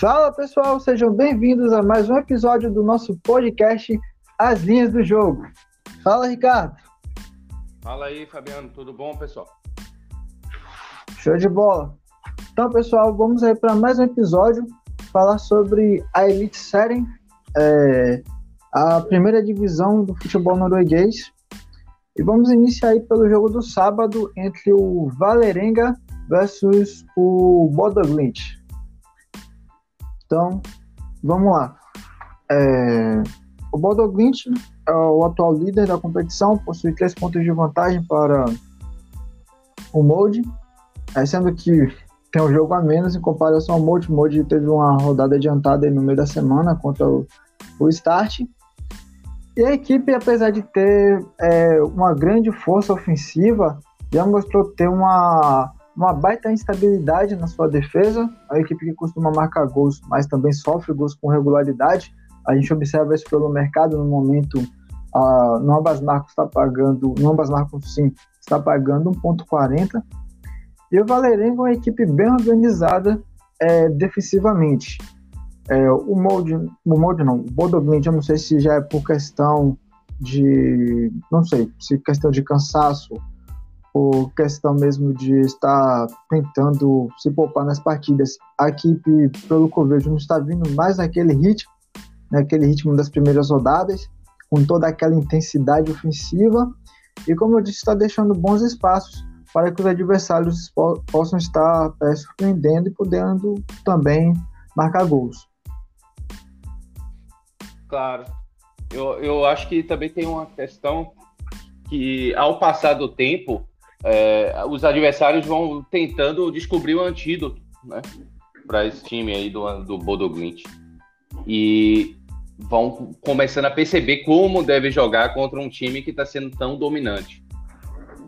Fala pessoal, sejam bem-vindos a mais um episódio do nosso podcast As Linhas do Jogo. Fala Ricardo. Fala aí Fabiano, tudo bom pessoal? Show de bola. Então pessoal, vamos aí para mais um episódio falar sobre a Elite Série, é, a primeira divisão do futebol norueguês. E vamos iniciar aí pelo jogo do sábado entre o Valerenga versus o Bodoglint. Então, vamos lá. É, o Bodoglint é o atual líder da competição, possui três pontos de vantagem para o Molde, é, sendo que tem um jogo a menos em comparação ao Molde. O Molde teve uma rodada adiantada no meio da semana contra o, o Start. E a equipe, apesar de ter é, uma grande força ofensiva, já mostrou ter uma uma baita instabilidade na sua defesa, a equipe que costuma marcar gols, mas também sofre gols com regularidade. A gente observa isso pelo mercado no momento. A no ambas marcas está pagando, no ambas marcas sim, está pagando 1.40. E o Valerengo é uma equipe bem organizada é, defensivamente. É, o molde, o molde não, o Bodoglint, eu não sei se já é por questão de, não sei, se questão de cansaço por questão mesmo de estar tentando se poupar nas partidas. A equipe, pelo que eu vejo, não está vindo mais naquele ritmo, naquele ritmo das primeiras rodadas, com toda aquela intensidade ofensiva. E como eu disse, está deixando bons espaços para que os adversários possam estar é, surpreendendo e podendo também marcar gols. Claro. Eu, eu acho que também tem uma questão que, ao passar do tempo, é, os adversários vão tentando descobrir o antídoto, né? Para esse time aí do, do Bodoglint. E vão começando a perceber como deve jogar contra um time que está sendo tão dominante.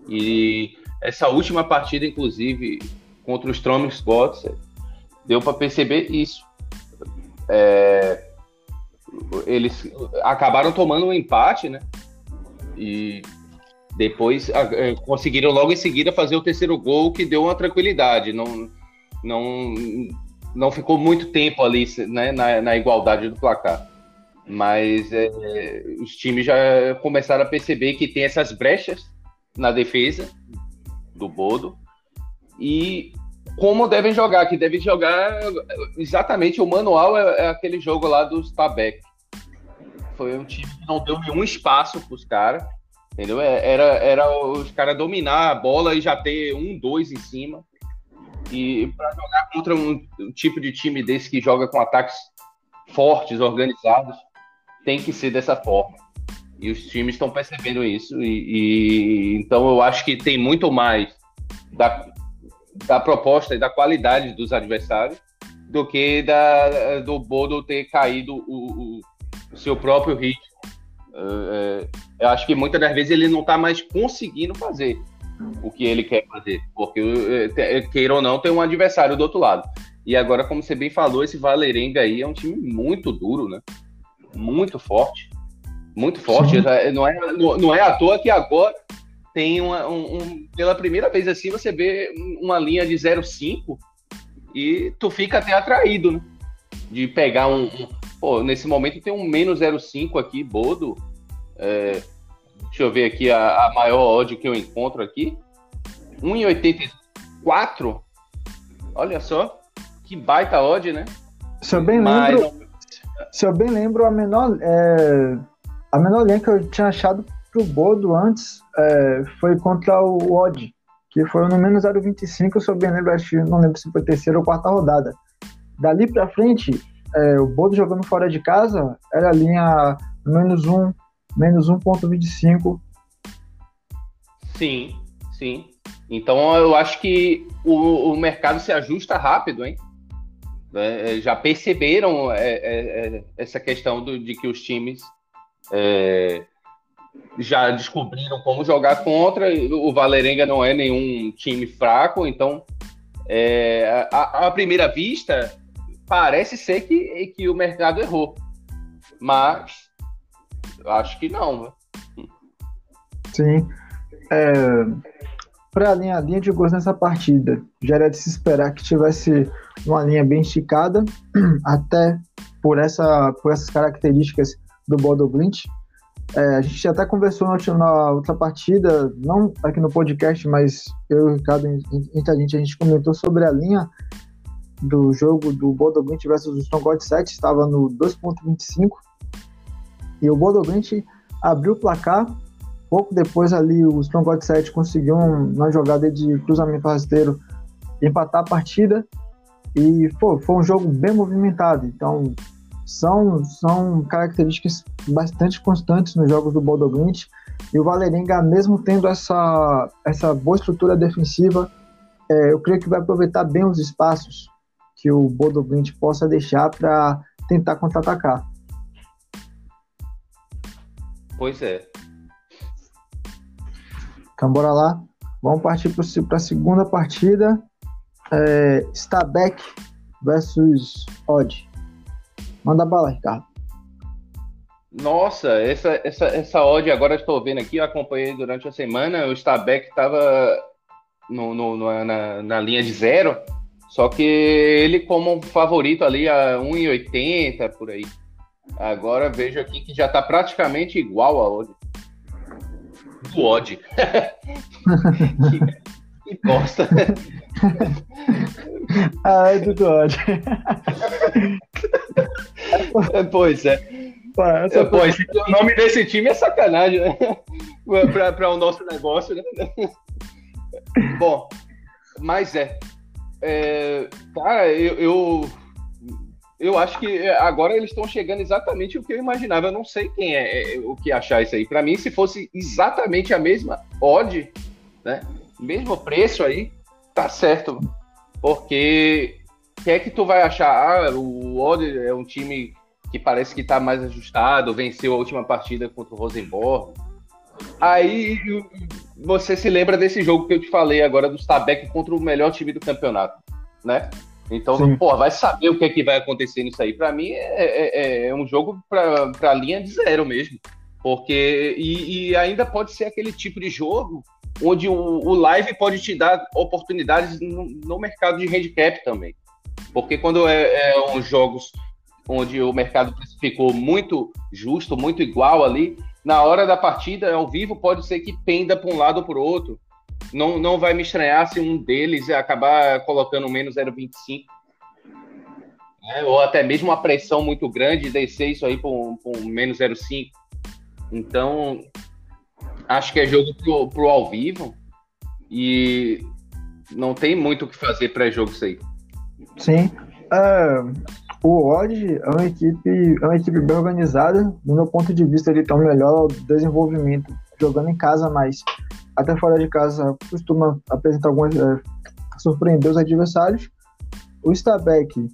E essa última partida, inclusive, contra os Stroming Scots, deu para perceber isso. É, eles acabaram tomando um empate, né? E depois é, conseguiram logo em seguida fazer o terceiro gol, que deu uma tranquilidade. Não, não, não ficou muito tempo ali né, na, na igualdade do placar. Mas é, os times já começaram a perceber que tem essas brechas na defesa do Bodo e como devem jogar, que devem jogar exatamente o manual é, é aquele jogo lá do Stabek. Foi um time que não deu nenhum espaço para os caras Entendeu? É, era, era os caras dominar a bola e já ter um, dois em cima. E para jogar contra um, um, tipo de time desse que joga com ataques fortes, organizados, tem que ser dessa forma. E os times estão percebendo isso. E, e, então eu acho que tem muito mais da, da proposta e da qualidade dos adversários do que da, do Bodo ter caído o, o, o seu próprio ritmo eu acho que muitas das vezes ele não está mais conseguindo fazer o que ele quer fazer, porque é, queira ou não, tem um adversário do outro lado. E agora, como você bem falou, esse Valerenga aí é um time muito duro, né? Muito forte. Muito forte. Não é, não é à toa que agora tem uma, um, um, pela primeira vez assim, você vê uma linha de 0,5 e tu fica até atraído, né? De pegar um, um. Pô, nesse momento tem um menos 0,5 aqui, Bodo. É, deixa eu ver aqui a, a maior odd que eu encontro aqui. 1,84. Olha só. Que baita odd, né? Se eu bem Mas lembro. Não... Se eu bem lembro, a menor, é, a menor linha que eu tinha achado pro Bodo antes é, foi contra o Odd, que foi no menos 0,25, se eu bem lembro, acho, não lembro se foi terceira ou quarta rodada. Dali pra frente, é, o Bodo jogando fora de casa era a linha menos 1, menos 1,25. Sim, sim. Então eu acho que o, o mercado se ajusta rápido, hein? É, é já perceberam é, é, é, essa questão do, de que os times é, já descobriram como jogar contra. O Valerenga não é nenhum time fraco, então à primeira vista parece ser que, que o mercado errou. Mas Acho que não, Sim. É, para a linha, linha de gols nessa partida, já era de se esperar que tivesse uma linha bem esticada, até por, essa, por essas características do Bodo Glint. É, a gente até conversou na, outra partida, não aqui no podcast, mas eu e o Ricardo, entre a gente, a gente comentou sobre a linha do jogo do Bodo Glint versus o Stone Cold 7, estava no 2.25, e o Bodo Glint abriu o placar Pouco depois ali o Stronghold 7 conseguiu uma jogada de cruzamento rasteiro empatar a partida e pô, foi um jogo bem movimentado. Então são, são características bastante constantes nos jogos do Bodoglint e o Valerenga, mesmo tendo essa, essa boa estrutura defensiva, é, eu creio que vai aproveitar bem os espaços que o Bodoglint possa deixar para tentar contra-atacar. Pois é. Então bora lá. Vamos partir para a segunda partida. É, Stabek versus Odd. Manda bala, Ricardo. Nossa, essa, essa, essa odd agora estou vendo aqui, eu acompanhei durante a semana, o Stabek estava no, no, na, na linha de zero, só que ele como favorito ali a 1,80 por aí. Agora vejo aqui que já está praticamente igual a odd do Odd. que, que bosta. ah, é do Odd. pois é. Essa pois, o nome desse time é sacanagem, né? Para o nosso negócio, né? Bom, mas é. é cara, eu, eu eu acho que é, agora eles estão chegando exatamente o que eu imaginava. Eu não sei quem é, é o que achar isso aí. Para mim, se fosse exatamente a mesma odd, né? Mesmo preço aí, tá certo. Porque que é que tu vai achar? Ah, o odd é um time que parece que tá mais ajustado, venceu a última partida contra o Rosenborg. Aí você se lembra desse jogo que eu te falei agora do Stabek contra o melhor time do campeonato, né? Então, pô, vai saber o que é que vai acontecer nisso aí. Para mim é, é, é, é, um jogo para linha de zero mesmo. Porque e, e, ainda pode ser aquele tipo de jogo onde o, o live pode te dar oportunidades no, no, mercado de handicap também. Porque quando é, é uns jogos onde o mercado ficou muito justo, muito igual ali, na hora da partida, ao vivo, pode ser que penda para um lado ou para o outro não, não vai me estranhar se um deles acabar colocando menos 0,25. Né? Ou até mesmo uma pressão muito grande descer isso aí para um, um menos 0,5. Então, acho que é jogo pro, pro ao vivo e não tem muito o que fazer pré-jogo isso aí. Sim. Uh, o Odd é uma equipe, é uma equipe bem organizada. Do meu ponto de vista, ele tem o melhor desenvolvimento jogando em casa, mas até fora de casa, costuma apresentar algumas. É, surpreender os adversários. O Stabek,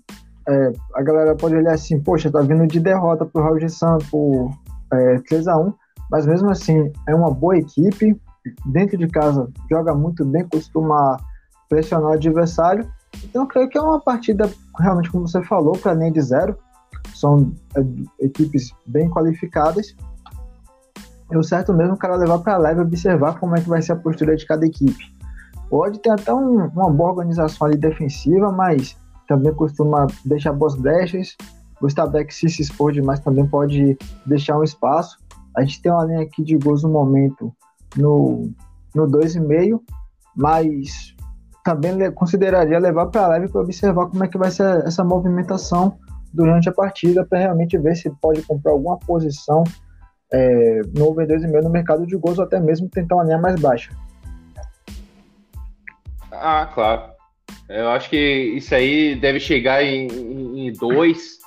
é, a galera pode olhar assim, poxa, tá vindo de derrota pro Roger Sam por é, 3x1, mas mesmo assim é uma boa equipe. Dentro de casa joga muito bem, costuma pressionar o adversário. Então creio que é uma partida, realmente, como você falou, para nem de zero. São é, equipes bem qualificadas o certo mesmo o cara levar para leve e observar como é que vai ser a postura de cada equipe. Pode ter até um, uma boa organização ali defensiva, mas também costuma deixar boas brechas. O Stabek, se se expor demais, também pode deixar um espaço. A gente tem uma linha aqui de gols no momento no, no 2,5, mas também consideraria levar para leve para observar como é que vai ser essa movimentação durante a partida, para realmente ver se pode comprar alguma posição é, no over 2,5 no mercado de gols ou até mesmo tentar uma linha mais baixa. Ah, claro. Eu acho que isso aí deve chegar em, em, em dois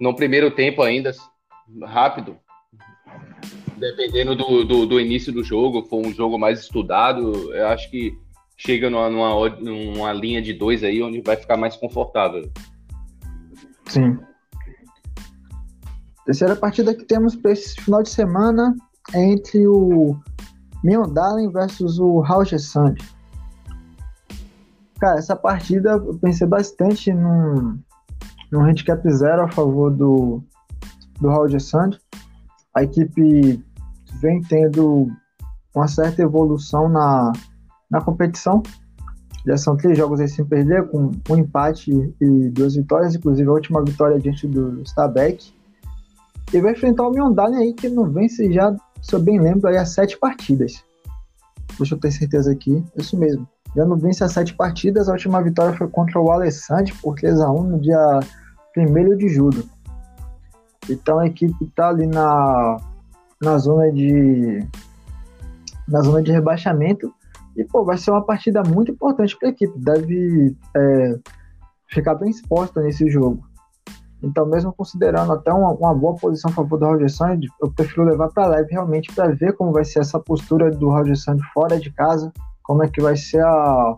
no primeiro tempo ainda, rápido. Dependendo do, do, do, início do jogo, for um jogo mais estudado, eu acho que chega numa, numa, numa linha de dois aí onde vai ficar mais confortável. Sim. Terceira partida que temos para esse final de semana é entre o Mjøndalen versus o Sand. Cara, essa partida eu pensei bastante num, num handicap zero a favor do, do Sand. A equipe vem tendo uma certa evolução na, na competição. Já são três jogos aí sem perder, com um empate e duas vitórias, inclusive a última vitória diante do Stabæk. E vai enfrentar o Myondalen aí, que não vence já, se eu bem lembro, aí há sete partidas. Deixa eu ter certeza aqui, isso mesmo. Já não vence há sete partidas, a última vitória foi contra o Alessandro por 3x1 no dia 1 de julho. Então a equipe está ali na, na zona de na zona de rebaixamento e pô, vai ser uma partida muito importante para a equipe. Deve é, ficar bem exposta nesse jogo. Então, mesmo considerando até uma, uma boa posição a favor do Roger Sand, eu prefiro levar para leve realmente para ver como vai ser essa postura do Roger Sand fora de casa, como é que vai ser a,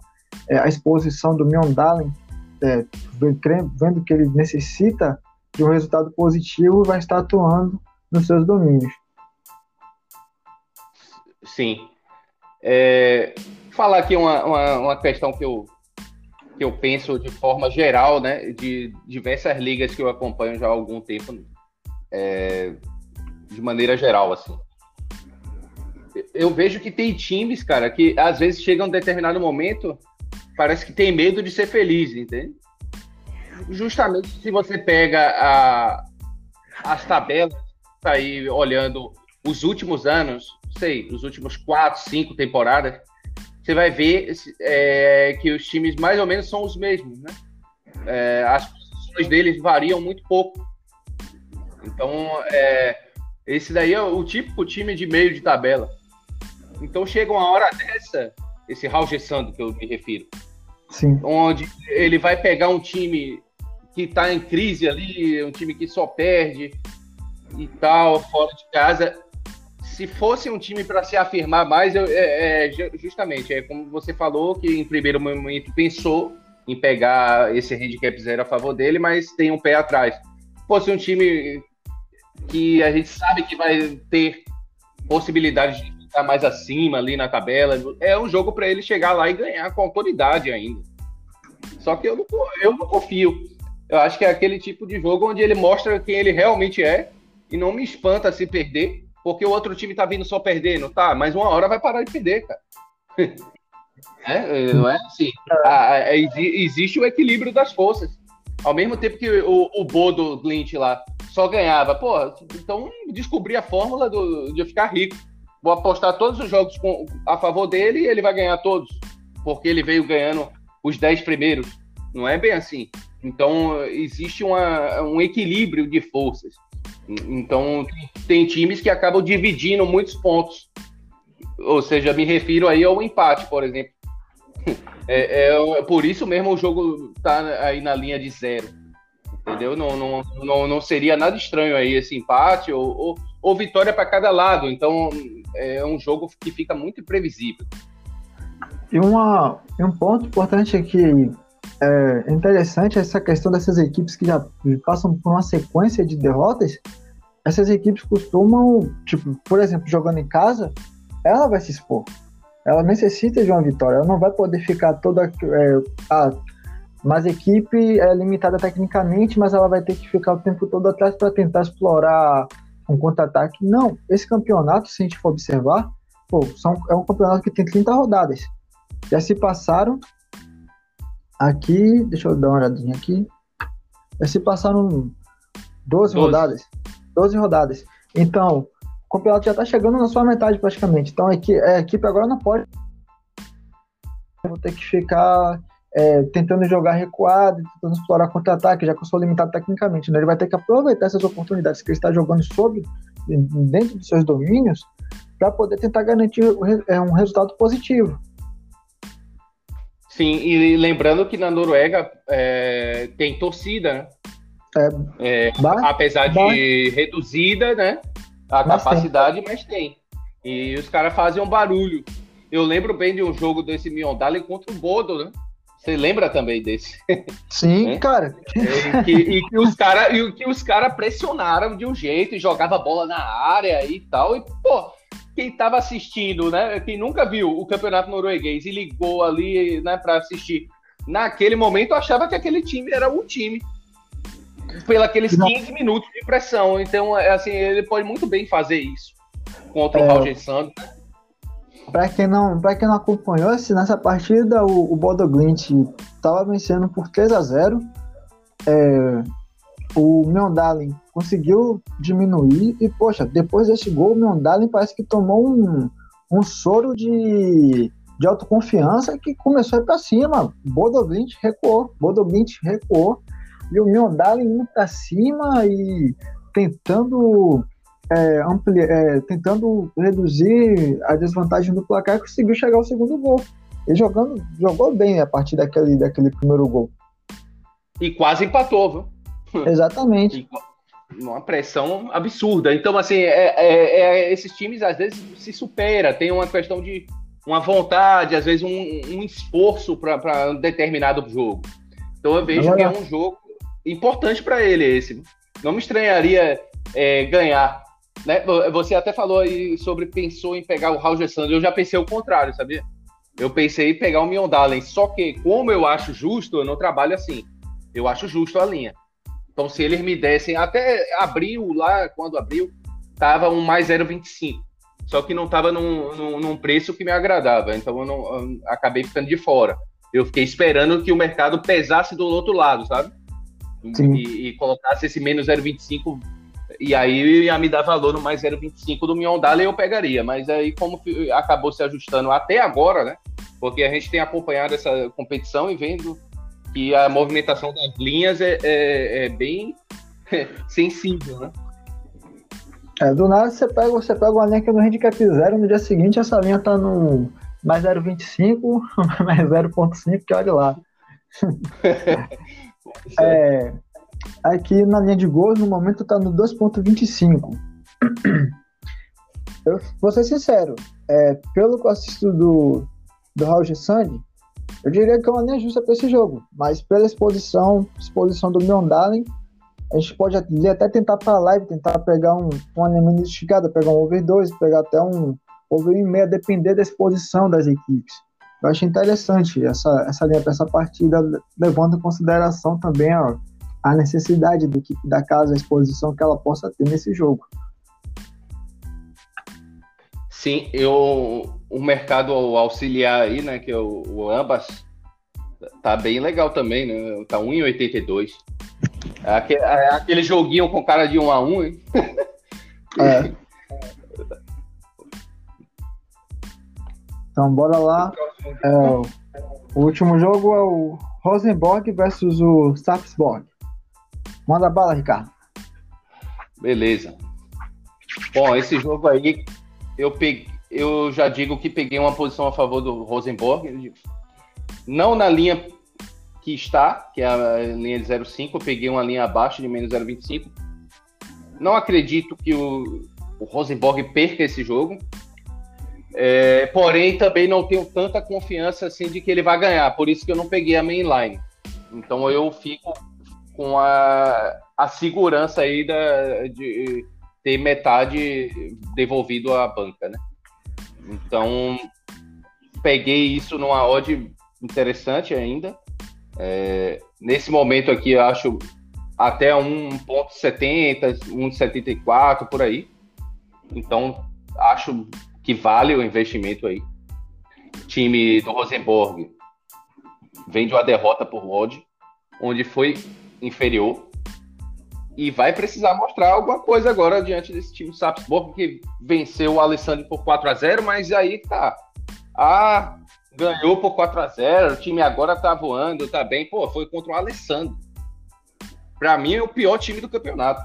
é, a exposição do Miondalen, é, vendo que ele necessita de um resultado positivo, vai estar atuando nos seus domínios. Sim. É, falar aqui uma, uma, uma, questão que eu, que eu penso de forma geral, né, de diversas ligas que eu acompanho já há algum tempo, é, de maneira geral, assim. Eu vejo que tem times, cara, que às vezes chegam a um determinado momento, parece que tem medo de ser feliz, entende? Justamente se você pega a, as tabelas, tá aí olhando os últimos anos, sei, os últimos quatro, cinco temporadas, você vai ver é, que os times mais ou menos são os mesmos, né? É, as posições deles variam muito pouco. Então, é, esse daí é o típico time de meio de tabela. Então, chega uma hora dessa, esse Raul Gessando que eu me refiro, Sim. onde ele vai pegar um time que está em crise ali, um time que só perde e tal, fora de casa, se fosse um time para se afirmar mais, eu, é, é, justamente, é como você falou, que em primeiro momento pensou em pegar esse handicap zero a favor dele, mas tem um pé atrás. Fosse um time que a gente sabe que vai ter possibilidade de ficar mais acima ali na tabela, é um jogo para ele chegar lá e ganhar com autoridade ainda. Só que eu não, eu não confio. Eu acho que é aquele tipo de jogo onde ele mostra quem ele realmente é e não me espanta se perder porque o outro time tá vindo só perdendo, tá? Mas uma hora vai parar de perder, cara. é, não é assim. A, a, existe o equilíbrio das forças. Ao mesmo tempo que o, o Bodo Glint lá só ganhava, pô, então descobri a fórmula do, de ficar rico. Vou apostar todos os jogos com, a favor dele e ele vai ganhar todos. Porque ele veio ganhando os 10 primeiros. Não é bem assim. Então, existe uma, um equilíbrio de forças. Então, tem times que acabam dividindo muitos pontos. Ou seja, me refiro aí ao empate, por exemplo. É, é, por isso mesmo o jogo tá aí na linha de zero. Entendeu? Não, não, não, não seria nada estranho aí esse empate ou, ou, ou vitória para cada lado. Então, é um jogo que fica muito imprevisível. E uma, um ponto importante é que é interessante essa questão dessas equipes que já passam por uma sequência de derrotas. Essas equipes costumam, tipo, por exemplo, jogando em casa, ela vai se expor. Ela necessita de uma vitória. Ela não vai poder ficar toda. É, ah, mas a equipe é limitada tecnicamente, mas ela vai ter que ficar o tempo todo atrás para tentar explorar um contra-ataque. Não, esse campeonato, se a gente for observar, pô, são, é um campeonato que tem 30 rodadas. Já se passaram Aqui, deixa eu dar uma olhadinha aqui. Se passaram 12, 12. rodadas. 12 rodadas. Então, o campeonato já está chegando na sua metade praticamente. Então, a equipe, a equipe agora não pode. Vou ter que ficar é, tentando jogar recuado, tentando explorar contra-ataque, já que eu sou limitado tecnicamente. Né? Ele vai ter que aproveitar essas oportunidades que ele está jogando sobre, dentro dos seus domínios, para poder tentar garantir é, um resultado positivo. Sim, e lembrando que na Noruega é, tem torcida, né? É, é, apesar de reduzida, né? A mas capacidade, tem. mas tem. E os caras fazem um barulho. Eu lembro bem de um jogo desse Miondale contra o Bodo, né? Você lembra também desse? Sim, é? cara. E que, e que os caras cara pressionaram de um jeito e jogava bola na área e tal. E, pô, quem estava assistindo, né? Quem nunca viu o campeonato norueguês e ligou ali, né, para assistir, naquele momento achava que aquele time era o time. Pelos 15 minutos de pressão. Então, é assim, ele pode muito bem fazer isso contra é, o Roger Santos. Para quem não, para quem não acompanhou, assim, nessa partida o, o Bodo Glint estava vencendo por 3 a 0. É, o Meondalen conseguiu diminuir e poxa, depois desse gol o Meondalen parece que tomou um, um soro de, de autoconfiança que começou a ir para cima. Bodo Glint recuou, Bodo Glint recuou e o Meondalen indo para cima e tentando é, ampli, é, tentando reduzir a desvantagem do placar e conseguiu chegar ao segundo gol. Ele jogando, jogou bem a partir daquele, daquele primeiro gol. E quase empatou, viu? Exatamente. uma pressão absurda. Então, assim, é, é, é, esses times às vezes se supera, tem uma questão de uma vontade, às vezes um, um esforço para um determinado jogo. Então eu vejo que é um jogo importante para ele esse. Não me estranharia é, ganhar né? Você até falou aí sobre pensou em pegar o Roger Sanders. Eu já pensei o contrário, sabia? Eu pensei em pegar o Mion Dalen. Só que, como eu acho justo, eu não trabalho assim. Eu acho justo a linha. Então, se eles me dessem, até abril lá, quando abriu, tava um mais 0,25. Só que não tava num, num, num, preço que me agradava. Então, eu, não, eu acabei ficando de fora. Eu fiquei esperando que o mercado pesasse do outro lado, sabe? E, e, colocasse esse menos 0,25 e aí ia me dar valor no mais 0,25 do Miondale eu pegaria. Mas aí, como acabou se ajustando até agora, né? Porque a gente tem acompanhado essa competição e vendo que a movimentação das linhas é, é, é bem sensível, né? É, do nada você pega, você pega uma linha que é no handicap zero, no dia seguinte essa linha tá no mais 0,25, mais 0,5, que olha lá. é, Aqui na linha de gols, no momento, tá no 2,25. Eu vou ser sincero, é, pelo que eu assisto do, do Roger Sandy, eu diria que é uma linha justa para esse jogo, mas pela exposição, exposição do Miondalen, a gente pode até tentar para live, tentar pegar um, linha menos esticada, pegar um over 2, pegar até um over 1,5, depender da exposição das equipes. Eu acho interessante essa, essa linha para essa partida, levando em consideração também ó, a necessidade do da casa, a exposição que ela possa ter nesse jogo. Sim, eu, o mercado auxiliar aí, né, que é o, o ambas, tá bem legal também, né? Tá 1,82. É aquele, é aquele joguinho com cara de 1 a 1, hein? É. Então, bora lá. É, o último jogo é o Rosenborg versus o Sapsborg. Manda bala, Ricardo. Beleza. Bom, esse jogo aí, eu, peguei, eu já digo que peguei uma posição a favor do Rosenborg. Não na linha que está, que é a linha de 0,5, eu peguei uma linha abaixo de menos 0,25. Não acredito que o, o Rosenborg perca esse jogo. É, porém, também não tenho tanta confiança assim de que ele vai ganhar, por isso que eu não peguei a mainline. Então eu fico com a, a segurança aí da, de ter metade devolvido à banca, né? Então, peguei isso numa odd interessante ainda. É, nesse momento aqui, eu acho até 1,70, 1,74 por aí. Então, acho que vale o investimento aí. Time do Rosenborg vem de uma derrota por odd, onde foi inferior e vai precisar mostrar alguma coisa agora diante desse time Sapsborg que venceu o Alessandro por 4 a 0 mas aí tá. Ah, ganhou por 4 a 0 o time agora tá voando, tá bem. Pô, foi contra o Alessandro. Para mim é o pior time do campeonato.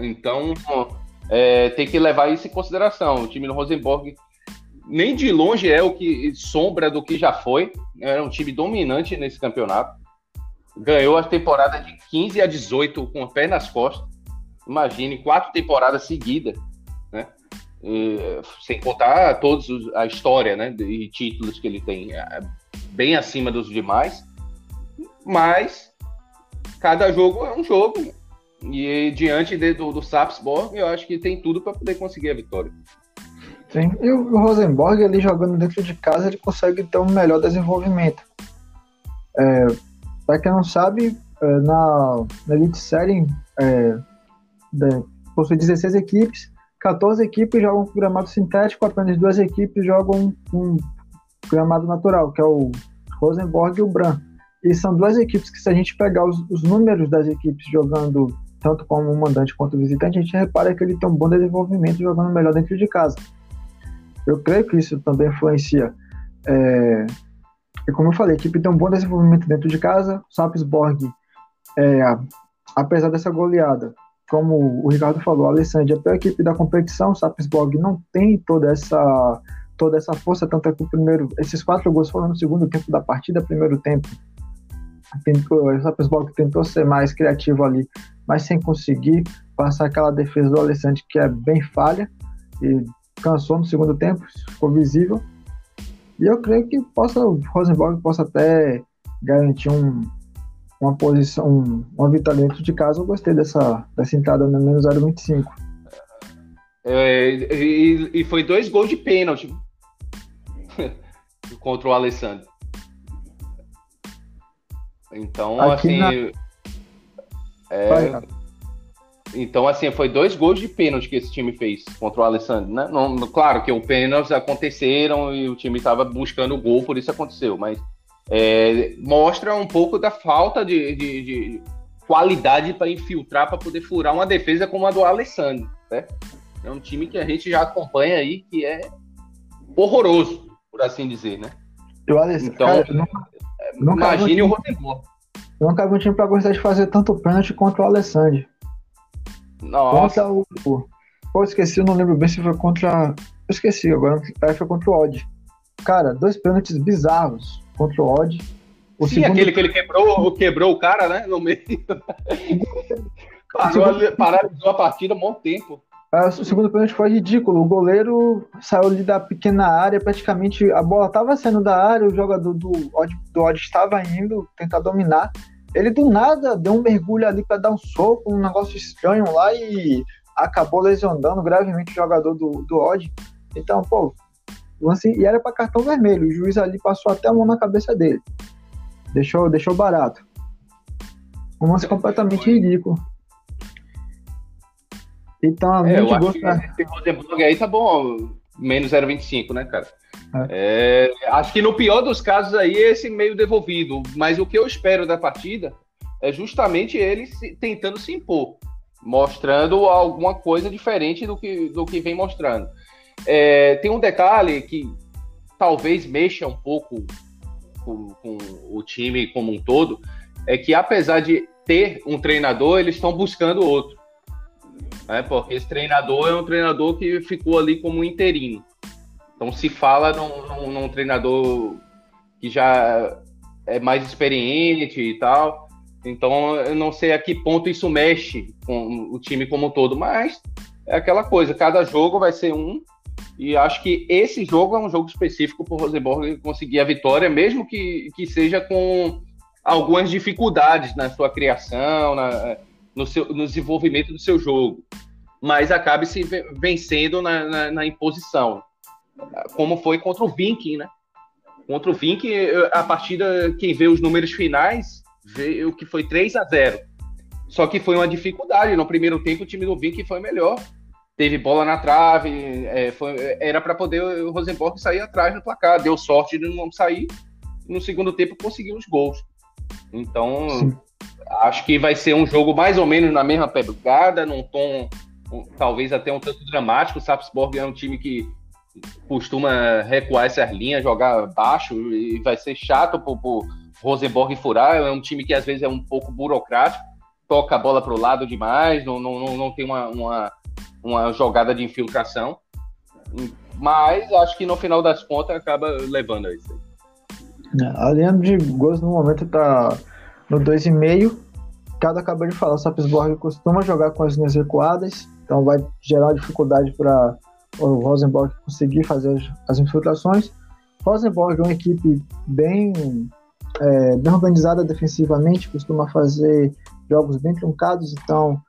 Então, é, tem que levar isso em consideração. O time do Rosenborg nem de longe é o que sombra do que já foi. É um time dominante nesse campeonato ganhou a temporada de 15 a 18 com o pé nas costas. Imagine, quatro temporadas seguidas, né? E, sem contar todos os, a história, né? E títulos que ele tem, é, bem acima dos demais. Mas cada jogo é um jogo. E diante de, do, do Sapsborg, eu acho que tem tudo para poder conseguir a vitória. Sim. E o Rosenborg, ali jogando dentro de casa, ele consegue ter um melhor desenvolvimento. É, para quem não sabe, é, na, na Elite Série é, possui 16 equipes, 14 equipes jogam com gramado sintético, apenas duas equipes jogam com gramado natural, que é o Rosenborg e o Bran. E são duas equipes que, se a gente pegar os, os números das equipes jogando tanto como mandante quanto visitante, a gente repara que ele tem um bom desenvolvimento jogando melhor dentro de casa. Eu creio que isso também influencia. É, e como eu falei, a equipe tem um bom desenvolvimento dentro de casa. O Sapsborg, é, apesar dessa goleada, como o Ricardo falou, a Alessandra é a equipe da competição. O Sapsborg não tem toda essa toda essa força, tanto é que o primeiro, esses quatro gols foram no segundo tempo da partida, primeiro tempo. Tentou, o Sapsborg tentou ser mais criativo ali, mas sem conseguir passar aquela defesa do Alessandro que é bem falha e cansou no segundo tempo, ficou visível. E eu creio que possa, o Rosenborg possa até garantir um, uma posição, uma vitória dentro de casa. Eu gostei dessa, dessa entrada no menos 0,25. É, e, e, foi dois gols de pênalti contra o Alessandro. Então, Aqui assim. Na... É, então, assim, foi dois gols de pênalti que esse time fez contra o Alessandro, né? Não, claro que os pênaltis aconteceram e o time estava buscando o gol, por isso aconteceu, mas é, mostra um pouco da falta de, de, de qualidade para infiltrar, para poder furar uma defesa como a do Alessandro, né? É um time que a gente já acompanha aí, que é horroroso, por assim dizer, né? O Alessandro, então, cara, não, imagine o Rosenborg. Eu nunca vi um time para gostar de fazer tanto pênalti contra o Alessandro. Nossa. Contra o. Pô, esqueci, eu não lembro bem se foi contra. Eu esqueci agora, foi contra o Odd. Cara, dois pênaltis bizarros contra o Odd. O Sim, segundo... aquele que ele quebrou, quebrou o cara, né? No meio. Parou, paralisou a partida um bom tempo. É, o segundo pênalti foi ridículo. O goleiro saiu ali da pequena área, praticamente a bola estava saindo da área, o jogador do Odd, do Odd estava indo tentar dominar. Ele do nada deu um mergulho ali para dar um soco, um negócio estranho lá e acabou lesionando gravemente o jogador do, do Odd. Então, pô, lance, e era para cartão vermelho. O juiz ali passou até a mão na cabeça dele. Deixou, deixou barato. Um lance completamente ridículo. Então, a é, eu acho que esse Rosenborg aí tá bom, menos 0,25, né, cara? É. É, acho que no pior dos casos aí, esse meio devolvido. Mas o que eu espero da partida é justamente ele se, tentando se impor, mostrando alguma coisa diferente do que, do que vem mostrando. É, tem um detalhe que talvez mexa um pouco com, com, o time como um todo, é que apesar de ter um treinador, eles estão buscando outro. Né? Porque esse treinador é um treinador que ficou ali como interino. Então se fala num, num, num, treinador que já é mais experiente e tal. Então eu não sei a que ponto isso mexe com o time como um todo, mas é aquela coisa, cada jogo vai ser um. E acho que esse jogo é um jogo específico para o Rosenborg conseguir a vitória, mesmo que, que seja com algumas dificuldades na sua criação, na, no, seu, no desenvolvimento do seu jogo, mas acabe se vencendo na, na, na imposição como foi contra o Viking, né? Contra o Viking, a partida, quem vê os números finais, vê o que foi 3 a 0 Só que foi uma dificuldade. No primeiro tempo, o time do Viking foi melhor. Teve bola na trave, é, foi, era para poder o Rosenborg sair atrás no placar. Deu sorte de não sair. No segundo tempo, conseguiu os gols. Então, Sim. acho que vai ser um jogo mais ou menos na mesma pegada, num tom um, talvez até um tanto dramático. O Sapsborg é um time que costuma recuar essas linhas, jogar baixo, e vai ser chato pro, pro Rosenborg furar. É um time que às vezes é um pouco burocrático, toca a bola pro lado demais, não, não, não tem uma, uma, uma jogada de infiltração. Mas acho que no final das contas acaba levando a isso. É, a linha de gols no momento tá no 2,5. Cada acabou de falar, o Sapsborg costuma jogar com as linhas recuadas, então vai gerar dificuldade para o Rosenborg conseguir fazer as, as infiltrações. Rosenborg é uma equipe bem, é, bem organizada defensivamente, costuma fazer jogos bem truncados, então,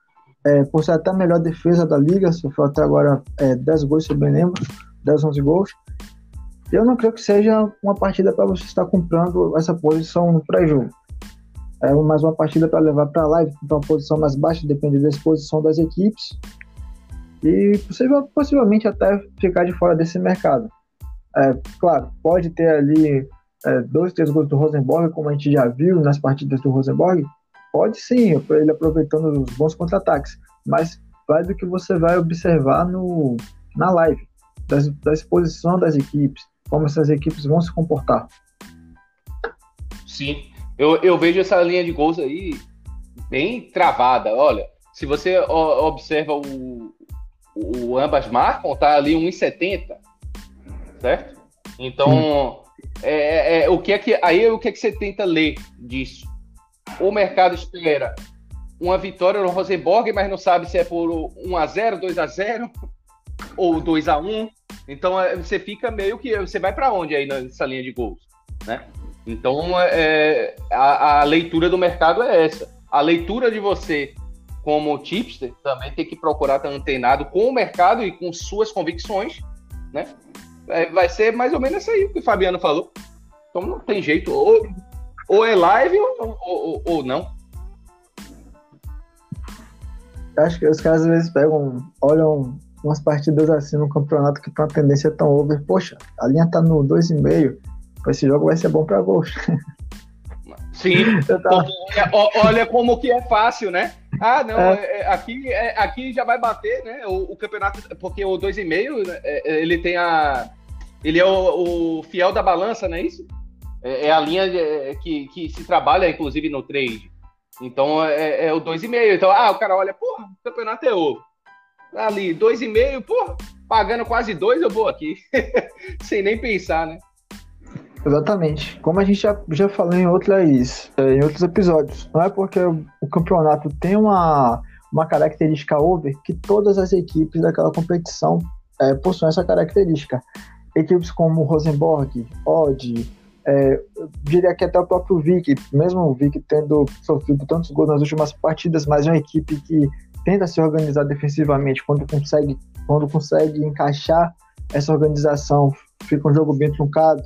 é, por ser até a melhor defesa da liga, sofreu até agora é, 10 gols, se eu bem lembro, 10, 11 gols. Eu não creio que seja uma partida para você estar comprando essa posição no pré-jogo. É mais uma partida para levar para a live, então a posição mais baixa depende da exposição das equipes e possível, possivelmente até ficar de fora desse mercado. É, claro, pode ter ali é, dois, três gols do Rosenborg, como a gente já viu nas partidas do Rosenborg, pode sim, ele aproveitando os bons contra-ataques, mas vai do que você vai observar no, na live, das, da exposição das equipes, como essas equipes vão se comportar. Sim, eu, eu vejo essa linha de gols aí bem travada. Olha, se você observa o, o ambas marcam, tá ali 1,70, certo? Então, é, é, é, o que é que aí o que é que você tenta ler disso? O mercado espera uma vitória no Rosenborg, mas não sabe se é por 1 a 0, 2 a 0 ou 2 a 1. Então é, você fica meio que você vai para onde aí nessa linha de gols, né? Então é, a, a leitura do mercado é essa. A leitura de você como tipster também tem que procurar estar antenado com o mercado e com suas convicções, né? É, vai ser mais ou menos isso aí que o Fabiano falou. Então não tem jeito, ou, ou é live ou, ou, ou não. Acho que os caras às vezes pegam, olham umas partidas assim no campeonato que tem uma tendência tão over. Poxa, a linha tá no 2,5. Esse jogo vai ser bom para gols. Sim, tava... olha, olha, como que é fácil, né? Ah, não, é. É, é aqui, é, aqui já vai bater, né? O, o campeonato, porque o 2,5, né, é, ele tem a. Ele é o, o, fiel da balança, não é isso? É, a linha que, que se trabalha, inclusive, no trade. Então é, o 2,5. Então, ah, o cara olha, porra, o campeonato é ovo. Ali, 2,5, porra, pagando quase dois, eu vou aqui. Sem nem pensar, né? Exatamente. Como a gente já, já falou em, outras, é, em outros episódios, não é porque o, campeonato tem uma, uma característica over que todas as equipes daquela competição é, possuem essa característica. Equipes como Rosenborg, Odd, é, diria que até o próprio Vic, mesmo o Vic tendo sofrido tantos gols nas últimas partidas, mas é uma equipe que tenta se organizar defensivamente quando consegue, quando consegue encaixar essa organização, fica um jogo bem truncado.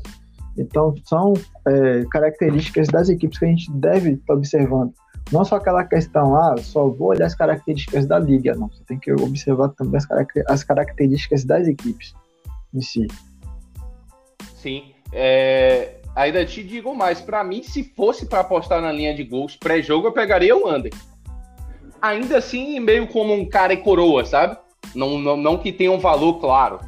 Então, são é, características das equipes que a gente deve estar observando. Não só aquela questão, ah, só vou olhar as características da liga. Não, você tem que observar também as, as características das equipes em si. Sim. É, ainda te digo mais, para mim, se fosse para apostar na linha de gols pré-jogo, eu pegaria o Under. Ainda assim, meio como um cara e coroa, sabe? Não, não, não que tenha um valor claro.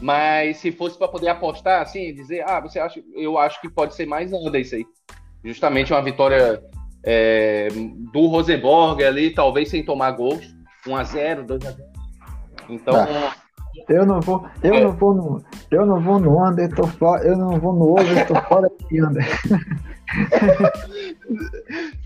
Mas se fosse para poder apostar, assim, dizer, ah, você acha, eu acho que pode ser mais anda isso aí. Justamente uma vitória é, do Rosenborg ali, talvez sem tomar gols. 1x0, 2x0. Então. Ah, eu não vou, eu é. não vou no, eu não vou no under, tô fora, eu não vou no over, tô fora de under.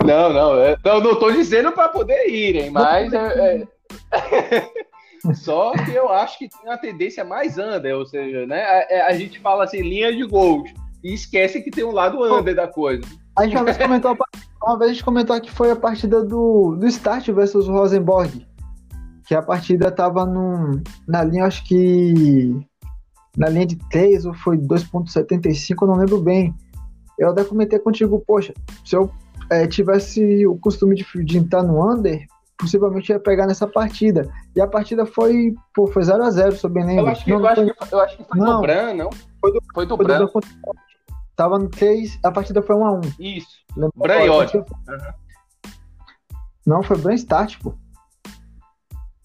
não, não, eu não, não tô dizendo para poder irem, mas é, é... Só que eu acho que tem uma tendência mais under, ou seja, né? A, é, a, gente fala assim, linha de gols, e esquece que tem um lado under da coisa. A gente uma vez comentou, uma vez a gente comentou que foi a partida do, do Start versus Rosenborg. Que a partida tava num, na linha, acho que. Na linha de 3 ou foi 2,75, eu não lembro bem. Eu até comentei contigo, poxa, se eu é, tivesse o costume de, de entrar no under, possivelmente ia pegar nessa partida. E a partida foi, pô, foi 0x0, se eu bem lembro. Eu acho que, não, eu, acho que, eu acho que foi não, do Bran, não? Foi do, foi do foi Bran. Do, tava no 3, a partida foi 1x1. Isso. Lembra? Bran e Odd. Uhum. Não, foi Bran Start, pô.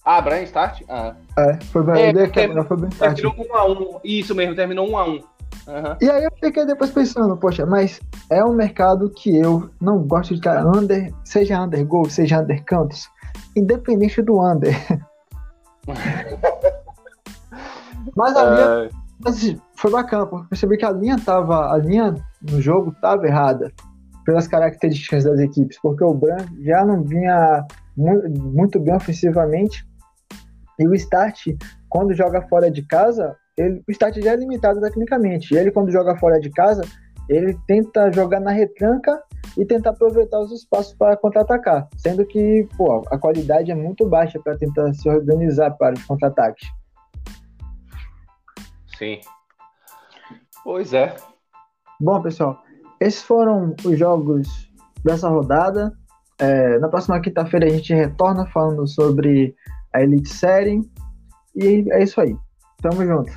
Ah, Bran Start? Ah. É, foi Bran, é, ter, foi Bran Start. Terminou 1x1. Isso mesmo, terminou 1x1. Uhum. E aí eu fiquei depois pensando, poxa, mas é um mercado que eu não gosto de estar under, seja under gol, seja under cantos independente do under. mas a linha mas foi bacana, porque percebi que a linha tava, a linha no jogo estava errada pelas características das equipes, porque o Bran já não vinha muito bem ofensivamente e o Start, quando joga fora de casa, ele, o Start já é limitado tecnicamente. E ele, quando joga fora de casa, ele tenta jogar na retranca e tentar aproveitar os espaços para contra-atacar, sendo que pô, a qualidade é muito baixa para tentar se organizar para os contra-ataques. Sim. Pois é. Bom, pessoal, esses foram os jogos dessa rodada. É, na próxima quinta-feira a gente retorna falando sobre a Elite Série. E é isso aí. Tamo junto.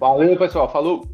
Valeu, pessoal. Falou.